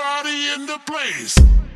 Everybody in the place.